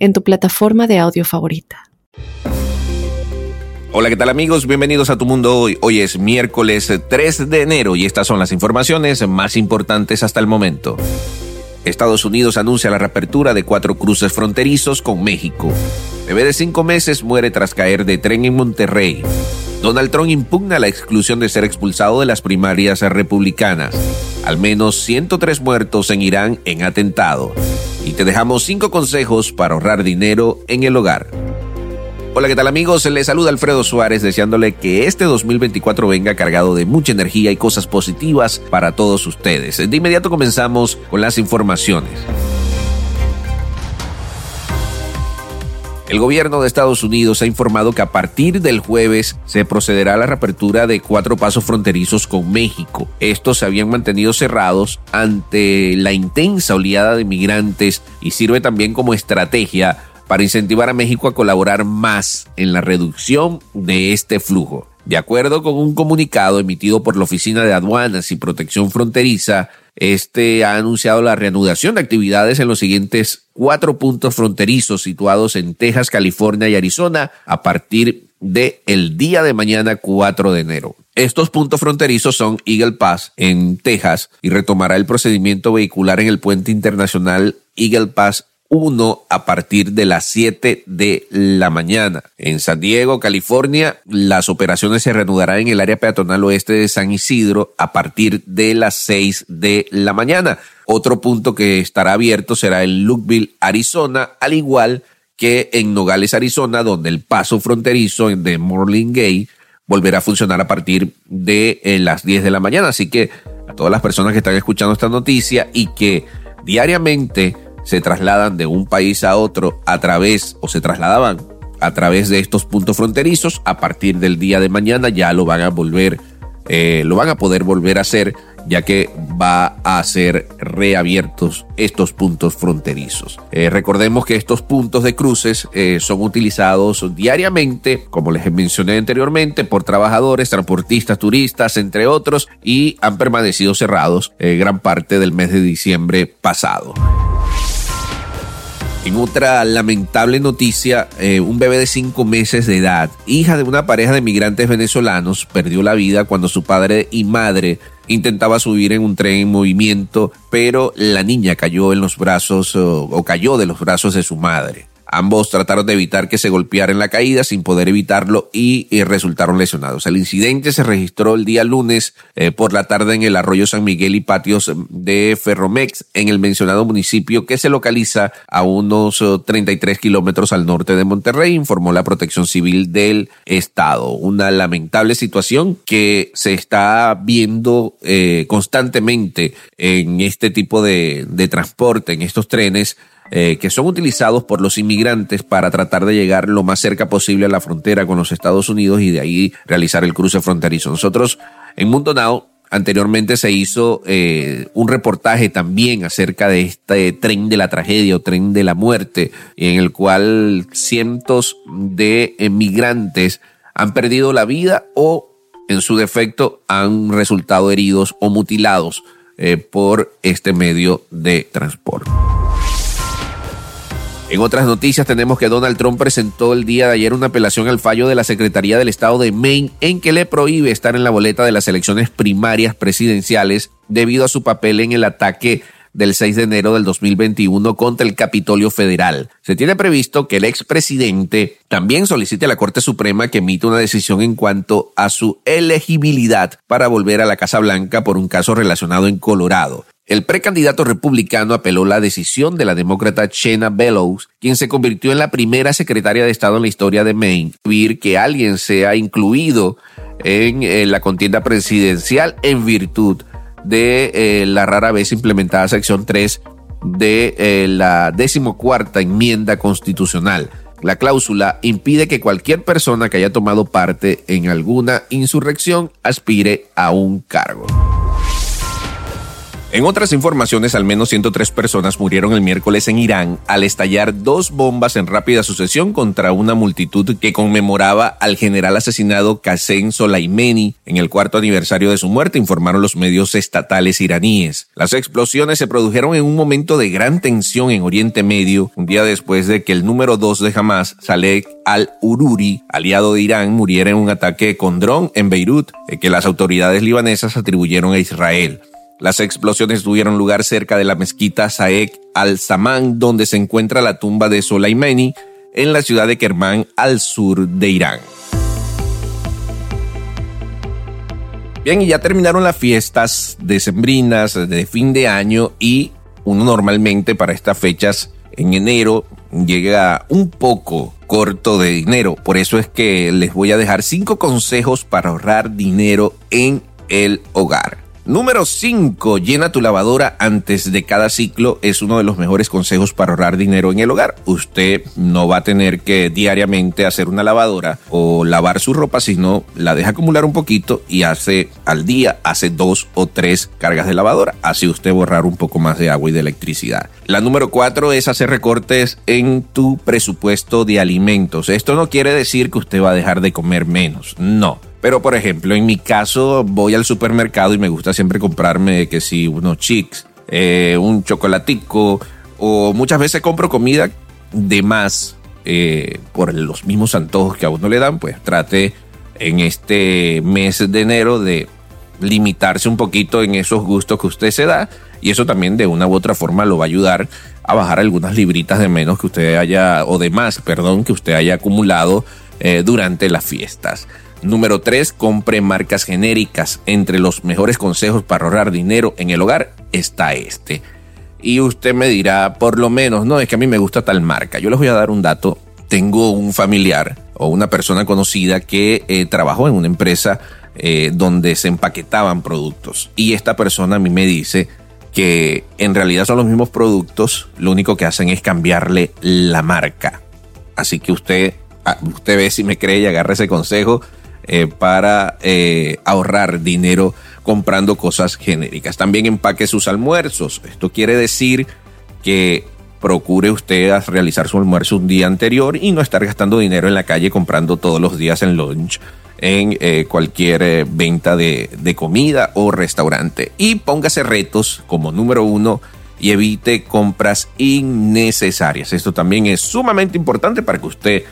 en tu plataforma de audio favorita. Hola, ¿qué tal amigos? Bienvenidos a Tu Mundo Hoy. Hoy es miércoles 3 de enero y estas son las informaciones más importantes hasta el momento. Estados Unidos anuncia la reapertura de cuatro cruces fronterizos con México. Bebé de cinco meses muere tras caer de tren en Monterrey. Donald Trump impugna la exclusión de ser expulsado de las primarias republicanas. Al menos 103 muertos en Irán en atentado y te dejamos cinco consejos para ahorrar dinero en el hogar. Hola, ¿qué tal amigos? Les saluda Alfredo Suárez deseándole que este 2024 venga cargado de mucha energía y cosas positivas para todos ustedes. De inmediato comenzamos con las informaciones. El gobierno de Estados Unidos ha informado que a partir del jueves se procederá a la reapertura de cuatro pasos fronterizos con México. Estos se habían mantenido cerrados ante la intensa oleada de migrantes y sirve también como estrategia para incentivar a México a colaborar más en la reducción de este flujo. De acuerdo con un comunicado emitido por la Oficina de Aduanas y Protección Fronteriza, este ha anunciado la reanudación de actividades en los siguientes cuatro puntos fronterizos situados en Texas, California y Arizona a partir de el día de mañana 4 de enero. Estos puntos fronterizos son Eagle Pass en Texas y retomará el procedimiento vehicular en el puente internacional Eagle Pass 1 a partir de las 7 de la mañana. En San Diego, California, las operaciones se reanudarán en el área peatonal oeste de San Isidro a partir de las 6 de la mañana. Otro punto que estará abierto será en Lukeville, Arizona, al igual que en Nogales, Arizona, donde el paso fronterizo de Morling Gay volverá a funcionar a partir de eh, las 10 de la mañana. Así que a todas las personas que están escuchando esta noticia y que diariamente se trasladan de un país a otro a través o se trasladaban a través de estos puntos fronterizos, a partir del día de mañana ya lo van a volver, eh, lo van a poder volver a hacer, ya que va a ser reabiertos estos puntos fronterizos. Eh, recordemos que estos puntos de cruces eh, son utilizados diariamente, como les mencioné anteriormente, por trabajadores, transportistas, turistas, entre otros, y han permanecido cerrados gran parte del mes de diciembre pasado. En otra lamentable noticia, eh, un bebé de cinco meses de edad, hija de una pareja de migrantes venezolanos, perdió la vida cuando su padre y madre intentaba subir en un tren en movimiento, pero la niña cayó en los brazos o cayó de los brazos de su madre. Ambos trataron de evitar que se golpeara en la caída sin poder evitarlo y, resultaron lesionados. El incidente se registró el día lunes eh, por la tarde en el arroyo San Miguel y patios de Ferromex en el mencionado municipio que se localiza a unos 33 eh, kilómetros al norte de Monterrey, informó la protección civil del estado. Una lamentable situación que se está viendo eh, constantemente en este tipo de transporte, en estos trenes eh, que son utilizados por los inmigrantes para tratar de llegar lo más cerca posible a la frontera con los Estados Unidos y de ahí realizar el cruce fronterizo. Nosotros en Mundo Now anteriormente se hizo eh, un reportaje también acerca de este tren de la tragedia o tren de la muerte, en el cual cientos de inmigrantes han perdido la vida o en su defecto han resultado heridos o mutilados eh, por este medio de transporte. En otras noticias tenemos que Donald Trump presentó el día de ayer una apelación al fallo de la Secretaría del Estado de Maine en que le prohíbe estar en la boleta de las elecciones primarias presidenciales debido a su papel en el ataque del 6 de enero del 2021 contra el Capitolio Federal. Se tiene previsto que el expresidente también solicite a la Corte Suprema que emita una decisión en cuanto a su elegibilidad para volver a la Casa Blanca por un caso relacionado en Colorado. El precandidato republicano apeló la decisión de la demócrata Shena Bellows, quien se convirtió en la primera secretaria de Estado en la historia de Maine, que alguien sea incluido en, eh, la contienda presidencial en virtud de eh, la rara vez implementada sección 3 de eh, la decimocuarta enmienda constitucional. La cláusula impide que cualquier persona que haya tomado parte en alguna insurrección aspire a un cargo. En otras informaciones, al menos 103 personas murieron el miércoles en Irán al estallar dos bombas en rápida sucesión contra una multitud que conmemoraba al general asesinado Qasem Soleimani en el cuarto aniversario de su muerte, informaron los medios estatales iraníes. Las explosiones se produjeron en un momento de gran tensión en Oriente Medio, un día después de que el número dos de Hamas, Saleh al-Ururi, aliado de Irán, muriera en un ataque con dron en Beirut, que las autoridades libanesas atribuyeron a Israel. Las explosiones tuvieron lugar cerca de la mezquita Saek al-Saman, donde se encuentra la tumba de Soleimani, en la ciudad de Kerman, al sur de Irán. Bien, y ya terminaron las fiestas decembrinas de fin de año y uno normalmente para estas fechas en enero llega un poco corto de dinero. Por eso es que les voy a dejar cinco consejos para ahorrar dinero en el hogar. Número 5. Llena tu lavadora antes de cada ciclo. Es uno de los mejores consejos para ahorrar dinero en el hogar. Usted no va a tener que diariamente hacer una lavadora o lavar su ropa, sino la deja acumular un poquito y hace al día, hace dos o tres cargas de lavadora. Así usted borrar un poco más de agua y de electricidad. La número 4 es hacer recortes en tu presupuesto de alimentos. Esto no quiere decir que usted va a dejar de comer menos. No pero, por ejemplo, en mi caso, voy al supermercado y me gusta siempre comprarme que si unos chics, eh, un chocolatico, o muchas veces compro comida de más eh, por los mismos antojos que a uno le dan, pues trate en este mes de enero de limitarse un poquito en esos gustos que usted se da y eso también de una u otra forma lo va a ayudar a bajar algunas libritas de menos que usted haya o de más, perdón, que usted haya acumulado eh, durante las fiestas. Número 3. Compre marcas genéricas. Entre los mejores consejos para ahorrar dinero en el hogar está este. Y usted me dirá, por lo menos, no, es que a mí me gusta tal marca. Yo les voy a dar un dato. Tengo un familiar o una persona conocida que eh, trabajó en una empresa eh, donde se empaquetaban productos. Y esta persona a mí me dice que en realidad son los mismos productos, lo único que hacen es cambiarle la marca. Así que usted, usted ve si me cree y agarra ese consejo eh, para eh, ahorrar dinero comprando cosas genéricas. También empaque sus almuerzos. Esto quiere decir que procure usted realizar su almuerzo un día anterior y no estar gastando dinero en la calle comprando todos los días en lunch en eh, cualquier venta de, de comida o restaurante. Y póngase retos como número uno y evite compras innecesarias. Esto también es sumamente importante para que usted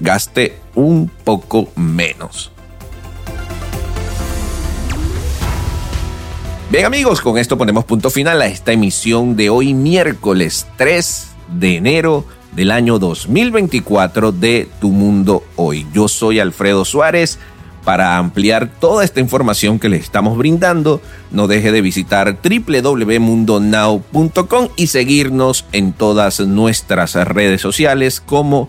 gaste un poco menos. Bien amigos, con esto ponemos punto final a esta emisión de hoy miércoles 3 de enero del año 2024 de Tu Mundo Hoy. Yo soy Alfredo Suárez. Para ampliar toda esta información que le estamos brindando, no deje de visitar www.mundonow.com y seguirnos en todas nuestras redes sociales como